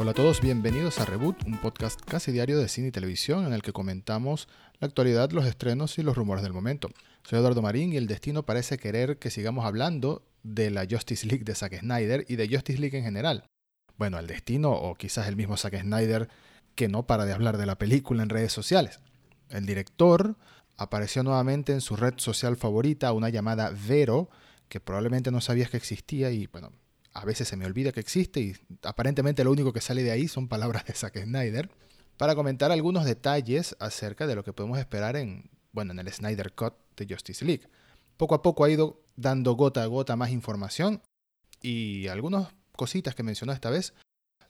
Hola a todos, bienvenidos a Reboot, un podcast casi diario de cine y televisión en el que comentamos la actualidad, los estrenos y los rumores del momento. Soy Eduardo Marín y el destino parece querer que sigamos hablando de la Justice League de Zack Snyder y de Justice League en general. Bueno, el destino o quizás el mismo Zack Snyder que no para de hablar de la película en redes sociales. El director apareció nuevamente en su red social favorita, una llamada Vero, que probablemente no sabías que existía y bueno, a veces se me olvida que existe y aparentemente lo único que sale de ahí son palabras de Zack Snyder, para comentar algunos detalles acerca de lo que podemos esperar en, bueno, en el Snyder Cut de Justice League. Poco a poco ha ido dando gota a gota más información y algunas cositas que mencionó esta vez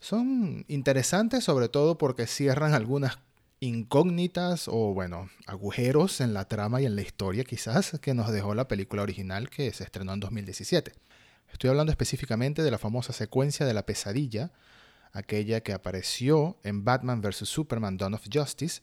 son interesantes sobre todo porque cierran algunas incógnitas o bueno, agujeros en la trama y en la historia quizás que nos dejó la película original que se estrenó en 2017. Estoy hablando específicamente de la famosa secuencia de la pesadilla, aquella que apareció en Batman vs. Superman Dawn of Justice,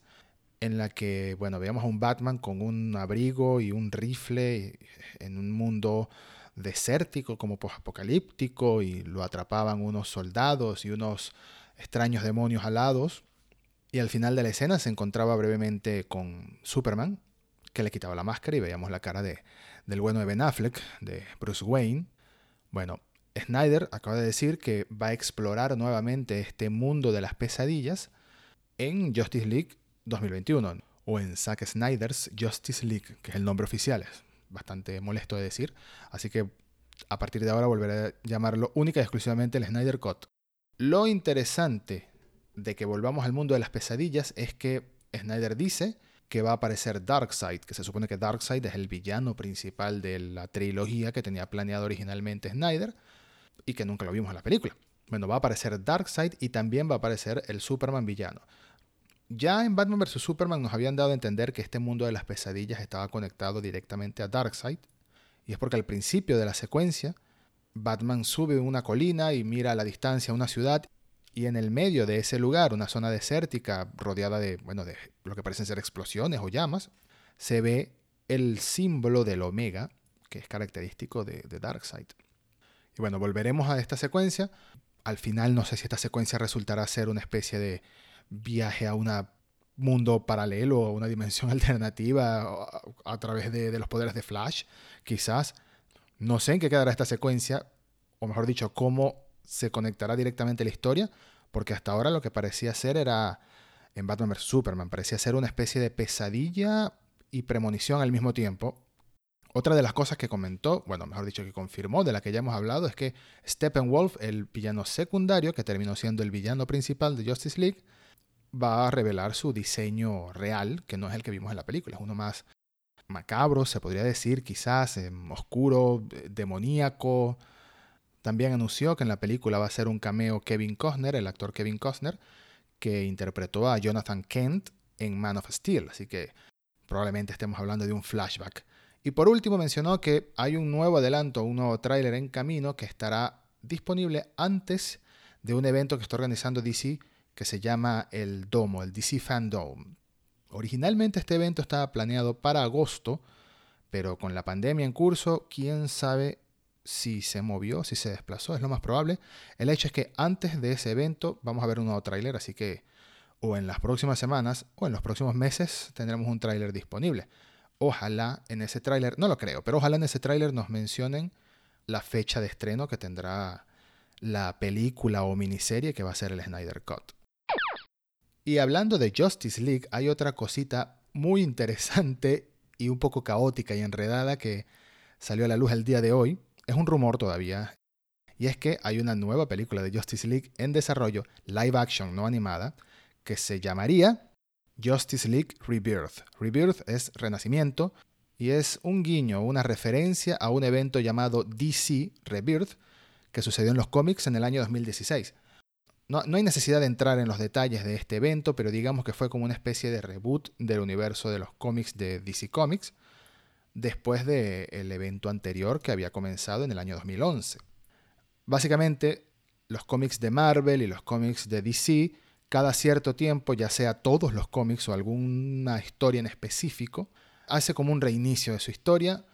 en la que, bueno, veíamos a un Batman con un abrigo y un rifle en un mundo desértico como apocalíptico y lo atrapaban unos soldados y unos extraños demonios alados. Y al final de la escena se encontraba brevemente con Superman, que le quitaba la máscara y veíamos la cara de, del bueno de Ben Affleck, de Bruce Wayne. Bueno, Snyder acaba de decir que va a explorar nuevamente este mundo de las pesadillas en Justice League 2021 o en Zack Snyder's Justice League, que es el nombre oficial, es bastante molesto de decir, así que a partir de ahora volveré a llamarlo única y exclusivamente el Snyder Cut. Lo interesante de que volvamos al mundo de las pesadillas es que Snyder dice que va a aparecer Darkseid, que se supone que Darkseid es el villano principal de la trilogía que tenía planeado originalmente Snyder y que nunca lo vimos en la película. Bueno, va a aparecer Darkseid y también va a aparecer el Superman villano. Ya en Batman vs. Superman nos habían dado a entender que este mundo de las pesadillas estaba conectado directamente a Darkseid, y es porque al principio de la secuencia, Batman sube una colina y mira a la distancia una ciudad y en el medio de ese lugar, una zona desértica rodeada de, bueno, de lo que parecen ser explosiones o llamas, se ve el símbolo del Omega, que es característico de, Darkseid. Y bueno, volveremos a esta secuencia. Al final no sé si esta secuencia resultará ser una especie de viaje a un mundo paralelo, a una dimensión alternativa a, través de los poderes de Flash, quizás. No sé en qué quedará esta secuencia, o mejor dicho, cómo se conectará directamente a la historia, porque hasta ahora lo que parecía ser era, en Batman vs. Superman, parecía ser una especie de pesadilla y premonición al mismo tiempo. Otra de las cosas que comentó, bueno, mejor dicho, que confirmó, de la que ya hemos hablado, es que Steppenwolf, el villano secundario, que terminó siendo el villano principal de Justice League, va a revelar su diseño real, que no es el que vimos en la película, es uno más macabro, se podría decir, quizás, em, oscuro, demoníaco, también anunció que en la película va a ser un cameo Kevin Costner, el actor Kevin Costner, que interpretó a Jonathan Kent en Man of Steel, así que probablemente estemos hablando de un flashback. Y por último mencionó que hay un nuevo adelanto, un nuevo tráiler en camino que estará disponible antes de un evento que está organizando DC que se llama el Domo, el DC Fandom. Originalmente este evento estaba planeado para agosto, pero con la pandemia en curso, quién sabe si se movió, si se desplazó, es lo más probable. El hecho es que antes de ese evento vamos a ver un nuevo tráiler, así que o en las próximas semanas o en los próximos meses tendremos un tráiler disponible. Ojalá en ese tráiler, no lo creo, pero ojalá en ese tráiler nos mencionen la fecha de estreno que tendrá la película o miniserie que va a ser el Snyder Cut. Y hablando de Justice League, hay otra cosita muy interesante y un poco caótica y enredada que salió a la luz el día de hoy es un rumor todavía, y es que hay una nueva película de Justice League en desarrollo, live action, no animada, que se llamaría Justice League Rebirth. Rebirth es renacimiento y es un guiño, una referencia a un evento llamado DC Rebirth que sucedió en los cómics en el año 2016. No, no, hay necesidad de entrar en los detalles de este evento, pero digamos que fue como una especie de reboot del universo de los cómics de DC Comics, después del evento anterior que había comenzado en el año 2011. Básicamente, los cómics de Marvel y los cómics de DC, cada cierto tiempo, ya sea todos los cómics o alguna historia en específico, hace como un reinicio de su historia,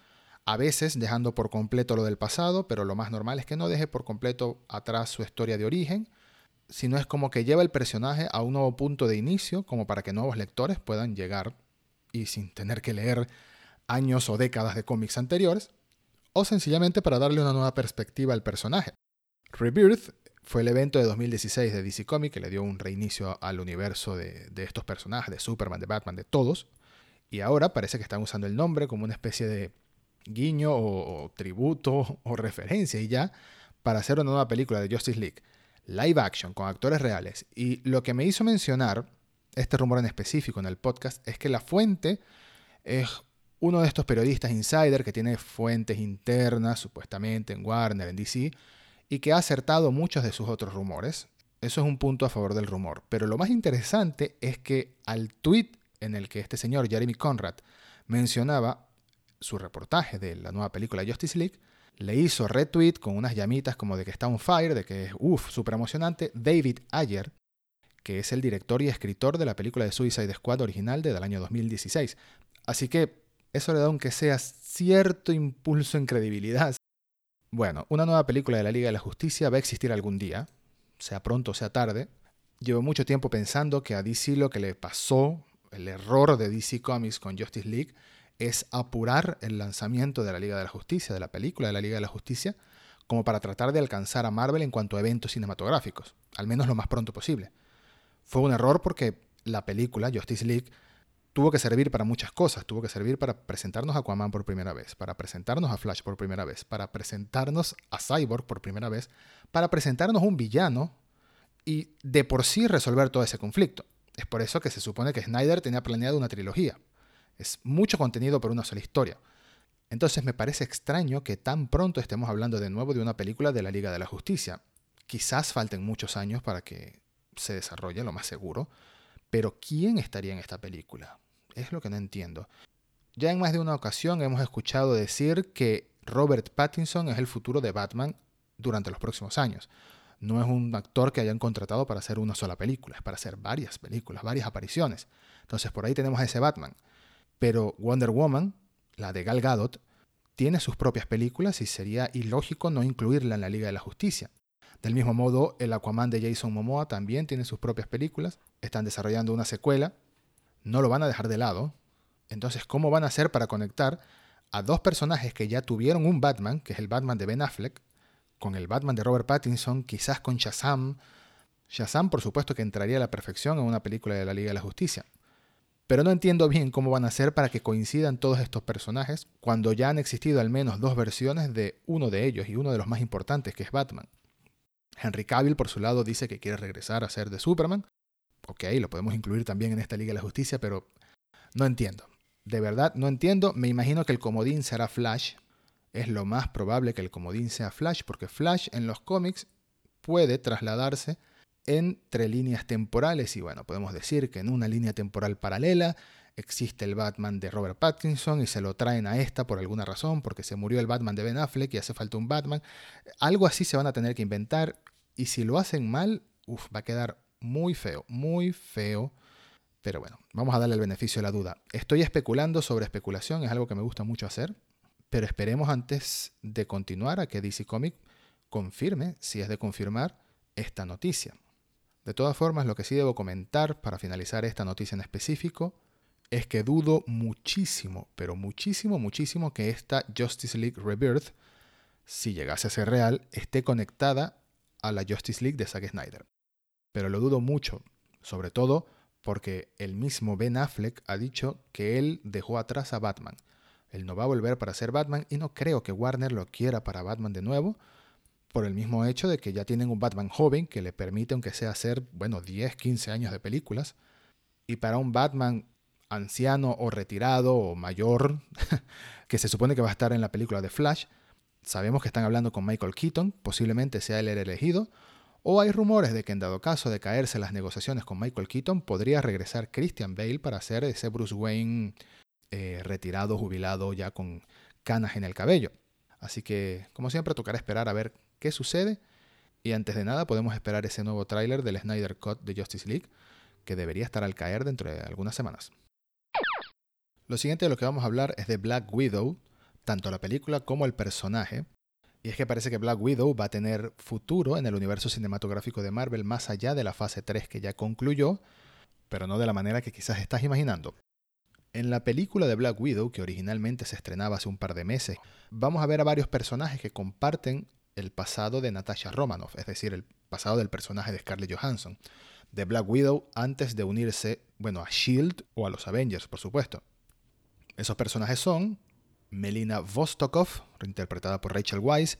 a veces dejando por completo lo del pasado, pero lo más normal es que no deje por completo atrás su historia de origen, sino es como que lleva el personaje a un nuevo punto de inicio, como para que nuevos lectores puedan llegar y sin tener que leer años o décadas de cómics anteriores, o sencillamente para darle una nueva perspectiva al personaje. Rebirth fue el evento de 2016 de DC Comics que le dio un reinicio al universo de, estos personajes, de Superman, de Batman, de todos, y ahora parece que están usando el nombre como una especie de guiño o, tributo o referencia y ya para hacer una nueva película de Justice League, live action, con actores reales. Y lo que me hizo mencionar este rumor en específico en el podcast es que la fuente es uno de estos periodistas insider que tiene fuentes internas, supuestamente en Warner, en DC, y que ha acertado muchos de sus otros rumores. Eso es un punto a favor del rumor. Pero lo más interesante es que al tweet en el que este señor, Jeremy Conrad, mencionaba su reportaje de la nueva película Justice League, le hizo retweet con unas llamitas como de que está on fire, de que es, uff, súper emocionante, David Ayer, que es el director y escritor de la película de Suicide Squad original del año 2016. Así que eso le da aunque sea cierto impulso en credibilidad. Bueno, una nueva película de la Liga de la Justicia va a existir algún día, sea pronto o sea tarde. Llevo mucho tiempo pensando que a DC lo que le pasó, el error de DC Comics con Justice League, es apurar el lanzamiento de la Liga de la Justicia, de la película de la Liga de la Justicia, como para tratar de alcanzar a Marvel en cuanto a eventos cinematográficos, al menos lo más pronto posible. Fue un error porque la película, Justice League, tuvo que servir para muchas cosas. Tuvo que servir para presentarnos a Aquaman por primera vez, para presentarnos a Flash por primera vez, para presentarnos a Cyborg por primera vez, para presentarnos un villano y de por sí resolver todo ese conflicto. Es por eso que se supone que Snyder tenía planeado una trilogía. Es mucho contenido por una sola historia. Entonces me parece extraño que tan pronto estemos hablando de nuevo de una película de la Liga de la Justicia. Quizás falten muchos años para que se desarrolle, lo más seguro, pero ¿quién estaría en esta película? Es lo que no entiendo. Ya en más de una ocasión hemos escuchado decir que Robert Pattinson es el futuro de Batman durante los próximos años. No es un actor que hayan contratado para hacer una sola película, es para hacer varias películas, varias apariciones. Entonces por ahí tenemos a ese Batman. Pero Wonder Woman, la de Gal Gadot, tiene sus propias películas y sería ilógico no incluirla en la Liga de la Justicia. Del mismo modo, el Aquaman de Jason Momoa también tiene sus propias películas, están desarrollando una secuela, no lo van a dejar de lado. Entonces, ¿cómo van a hacer para conectar a dos personajes que ya tuvieron un Batman, que es el Batman de Ben Affleck, con el Batman de Robert Pattinson, quizás con Shazam? Shazam, por supuesto, que entraría a la perfección en una película de la Liga de la Justicia. Pero no entiendo bien cómo van a hacer para que coincidan todos estos personajes cuando ya han existido al menos dos versiones de uno de ellos y uno de los más importantes, que es Batman. Henry Cavill, por su lado, dice que quiere regresar a ser de Superman. Ok, lo podemos incluir también en esta Liga de la Justicia, pero no entiendo. De verdad, no entiendo. Me imagino que el comodín será Flash. Es lo más probable que el comodín sea Flash, porque Flash en los cómics puede trasladarse entre líneas temporales y bueno, podemos decir que en una línea temporal paralela existe el Batman de Robert Pattinson y se lo traen a esta por alguna razón, porque se murió el Batman de Ben Affleck y hace falta un Batman. Algo así se van a tener que inventar y si lo hacen mal, uf, va a quedar muy feo, muy feo. Pero bueno, vamos a darle el beneficio de la duda. Estoy especulando sobre especulación, es algo que me gusta mucho hacer, pero esperemos antes de continuar a que DC Comics confirme, si es de confirmar, esta noticia. De todas formas, lo que sí debo comentar para finalizar esta noticia en específico es que dudo muchísimo, pero muchísimo, muchísimo que esta Justice League Rebirth, si llegase a ser real, esté conectada a la Justice League de Zack Snyder. Pero lo dudo mucho, sobre todo porque el mismo Ben Affleck ha dicho que él dejó atrás a Batman. Él no va a volver para ser Batman y no creo que Warner lo quiera para Batman de nuevo, por el mismo hecho de que ya tienen un Batman joven que le permite, aunque sea hacer, bueno, 10, 15 años de películas. Y para un Batman anciano o retirado o mayor, que se supone que va a estar en la película de Flash, sabemos que están hablando con Michael Keaton, posiblemente sea él el elegido, o hay rumores de que en dado caso de caerse las negociaciones con Michael Keaton, podría regresar Christian Bale para hacer ese Bruce Wayne eh, retirado, jubilado, ya con canas en el cabello. Así que, como siempre, tocará esperar a ver qué sucede. Y antes de nada podemos esperar ese nuevo tráiler del Snyder Cut de Justice League, que debería estar al caer dentro de algunas semanas. Lo siguiente de lo que vamos a hablar es de Black Widow, tanto la película como el personaje. Y es que parece que Black Widow va a tener futuro en el universo cinematográfico de Marvel más allá de la fase 3 que ya concluyó, pero no de la manera que quizás estás imaginando. En la película de Black Widow, que originalmente se estrenaba hace un par de meses, vamos a ver a varios personajes que comparten el pasado de Natasha Romanoff, es decir, el pasado del personaje de Scarlett Johansson, de Black Widow antes de unirse, bueno, a Shield o a los Avengers, por supuesto. Esos personajes son Melina Vostokov, interpretada por Rachel Weisz,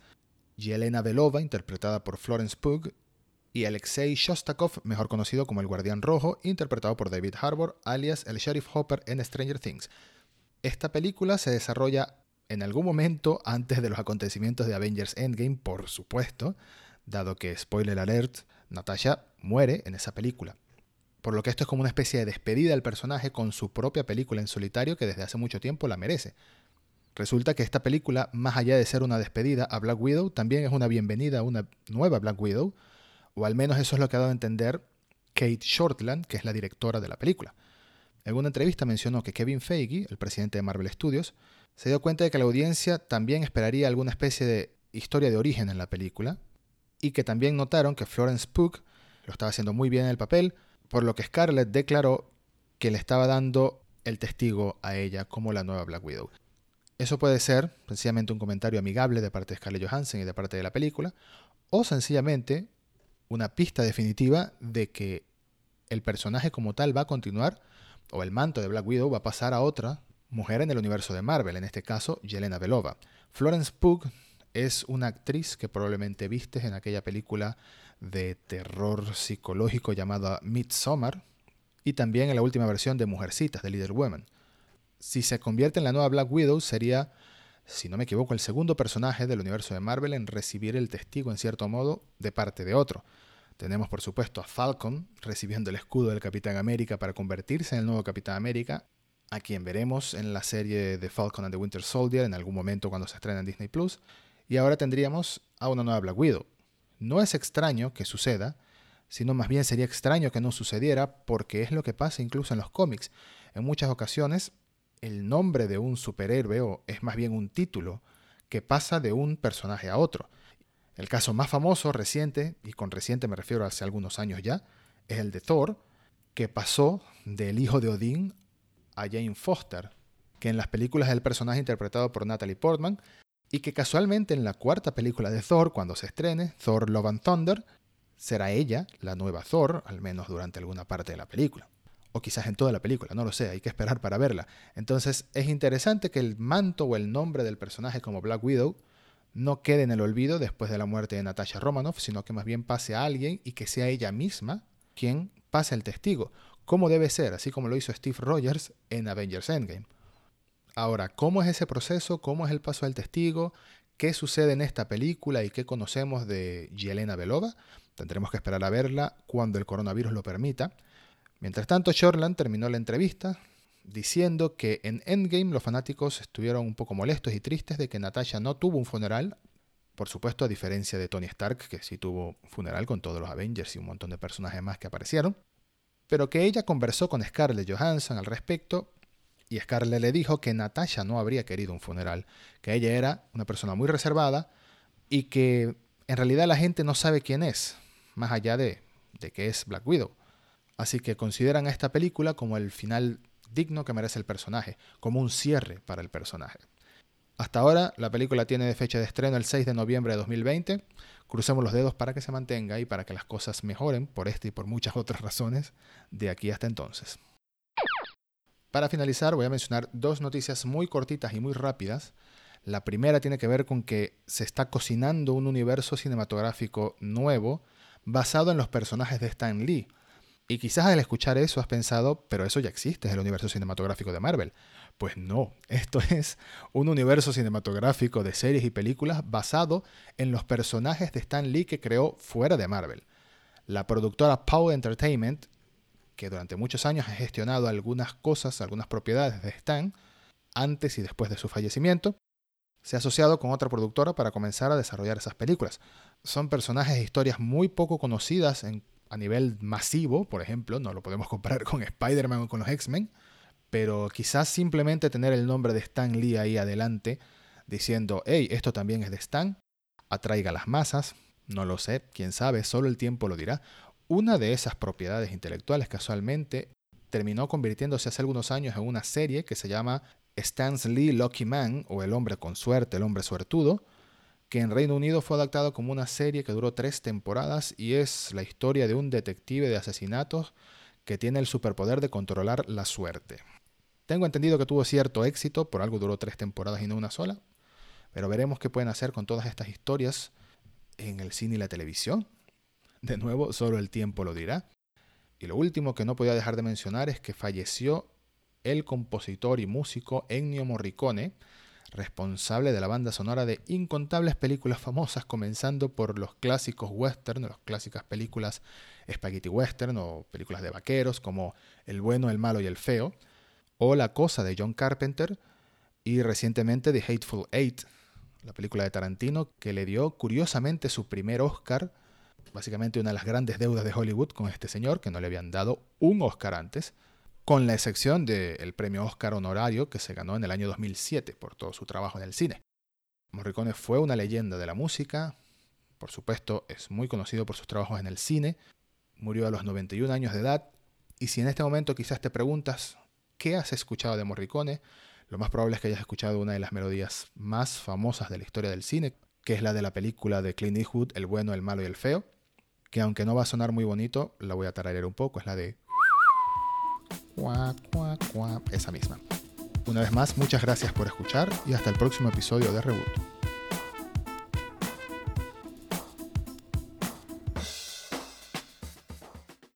Yelena Belova, interpretada por Florence Pugh, y Alexei Shostakov, mejor conocido como el Guardián Rojo, interpretado por David Harbour, alias el Sheriff Hopper en Stranger Things. Esta película se desarrolla en algún momento antes de los acontecimientos de Avengers Endgame, por supuesto, dado que, spoiler alert, Natasha muere en esa película. Por lo que esto es como una especie de despedida del personaje con su propia película en solitario que desde hace mucho tiempo la merece. Resulta que esta película, más allá de ser una despedida a Black Widow, también es una bienvenida a una nueva Black Widow, o al menos eso es lo que ha dado a entender Kate Shortland, que es la directora de la película. En una entrevista mencionó que Kevin Feige, el presidente de Marvel Studios, se dio cuenta de que la audiencia también esperaría alguna especie de historia de origen en la película, y que también notaron que Florence Pugh lo estaba haciendo muy bien en el papel, por lo que Scarlett declaró que le estaba dando el testigo a ella como la nueva Black Widow. Eso puede ser sencillamente un comentario amigable de parte de Scarlett Johansson y de parte de la película, o sencillamente una pista definitiva de que el personaje como tal va a continuar, o el manto de Black Widow va a pasar a otra mujer en el universo de Marvel, en este caso Yelena Belova. Florence Pugh es una actriz que probablemente vistes en aquella película de terror psicológico llamada Midsommar, y también en la última versión de Mujercitas de Little Women si se convierte en la nueva Black Widow, sería, si no me equivoco, el segundo personaje del universo de Marvel en recibir el testigo, en cierto modo, de parte de otro. Tenemos, por supuesto, a Falcon recibiendo el escudo del Capitán América para convertirse en el nuevo Capitán América, a quien veremos en la serie de Falcon and the Winter Soldier en algún momento cuando se estrena en Disney Plus. Y ahora tendríamos a una nueva Black Widow. No es extraño que suceda, sino más bien sería extraño que no sucediera porque es lo que pasa incluso en los cómics. En muchas ocasiones el nombre de un superhéroe o es más bien un título que pasa de un personaje a otro. El caso más famoso, reciente, y con reciente me refiero hace algunos años ya, es el de Thor, que pasó del hijo de Odín a Jane Foster, que en las películas es el personaje interpretado por Natalie Portman, y que casualmente en la cuarta película de Thor, cuando se estrene, Thor Love and Thunder, será ella la nueva Thor, al menos durante alguna parte de la película o quizás en toda la película, no lo sé, hay que esperar para verla. Entonces es interesante que el manto o el nombre del personaje como Black Widow no quede en el olvido después de la muerte de Natasha Romanoff, sino que más bien pase a alguien y que sea ella misma quien pase el testigo, como debe ser, así como lo hizo Steve Rogers en Avengers Endgame. Ahora, ¿cómo es ese proceso? ¿Cómo es el paso del testigo? ¿Qué sucede en esta película y qué conocemos de Yelena Belova? Tendremos que esperar a verla cuando el coronavirus lo permita. Mientras tanto, Shortland terminó la entrevista diciendo que en Endgame los fanáticos estuvieron un poco molestos y tristes de que Natasha no tuvo un funeral, por supuesto a diferencia de Tony Stark, que sí tuvo un funeral con todos los Avengers y un montón de personajes más que aparecieron, pero que ella conversó con Scarlett Johansson al respecto y Scarlett le dijo que Natasha no habría querido un funeral, que ella era una persona muy reservada y que en realidad la gente no sabe quién es, más allá de, de que es Black Widow. Así que consideran a esta película como el final digno que merece el personaje, como un cierre para el personaje. Hasta ahora la película tiene de fecha de estreno el 6 de noviembre de 2020. Crucemos los dedos para que se mantenga y para que las cosas mejoren por esta y por muchas otras razones de aquí hasta entonces. Para finalizar voy a mencionar dos noticias muy cortitas y muy rápidas. La primera tiene que ver con que se está cocinando un universo cinematográfico nuevo basado en los personajes de Stan Lee y quizás al escuchar eso has pensado, pero eso ya existe, es el universo cinematográfico de Marvel. Pues no, esto es un universo cinematográfico de series y películas basado en los personajes de Stan Lee que creó fuera de Marvel. La productora Power Entertainment, que durante muchos años ha gestionado algunas cosas, algunas propiedades de Stan, antes y después de su fallecimiento, se ha asociado con otra productora para comenzar a desarrollar esas películas. Son personajes e historias muy poco conocidas en a nivel masivo, por ejemplo, no lo podemos comparar con Spider-Man o con los X-Men, pero quizás simplemente tener el nombre de Stan Lee ahí adelante diciendo, hey, esto también es de Stan, atraiga a las masas, no lo sé, quién sabe, solo el tiempo lo dirá. Una de esas propiedades intelectuales casualmente terminó convirtiéndose hace algunos años en una serie que se llama Stan's Lee Lucky Man o El hombre con suerte, el hombre suertudo, que en Reino Unido fue adaptado como una serie que duró tres temporadas y es la historia de un detective de asesinatos que tiene el superpoder de controlar la suerte. Tengo entendido que tuvo cierto éxito, por algo duró tres temporadas y no una sola, pero veremos qué pueden hacer con todas estas historias en el cine y la televisión. De nuevo, solo el tiempo lo dirá. Y lo último que no podía dejar de mencionar es que falleció el compositor y músico Ennio Morricone, responsable de la banda sonora de incontables películas famosas, comenzando por los clásicos western, las clásicas películas spaghetti western o películas de vaqueros como El bueno, el malo y el feo, o La cosa de John Carpenter, y recientemente The Hateful Eight, la película de Tarantino, que le dio curiosamente su primer Oscar, básicamente una de las grandes deudas de Hollywood con este señor, que no le habían dado un Oscar antes, con la excepción del premio Oscar honorario que se ganó en el año 2007 por todo su trabajo en el cine. Morricone fue una leyenda de la música, por supuesto es muy conocido por sus trabajos en el cine, murió a los 91 años de edad, y si en este momento quizás te preguntas, ¿qué has escuchado de Morricone? Lo más probable es que hayas escuchado una de las melodías más famosas de la historia del cine, que es la de la película de Clint Eastwood, El bueno, el malo y el feo, que aunque no va a sonar muy bonito, la voy a tararear un poco, es la de... Esa misma. Una vez más, muchas gracias por escuchar y hasta el próximo episodio de Reboot.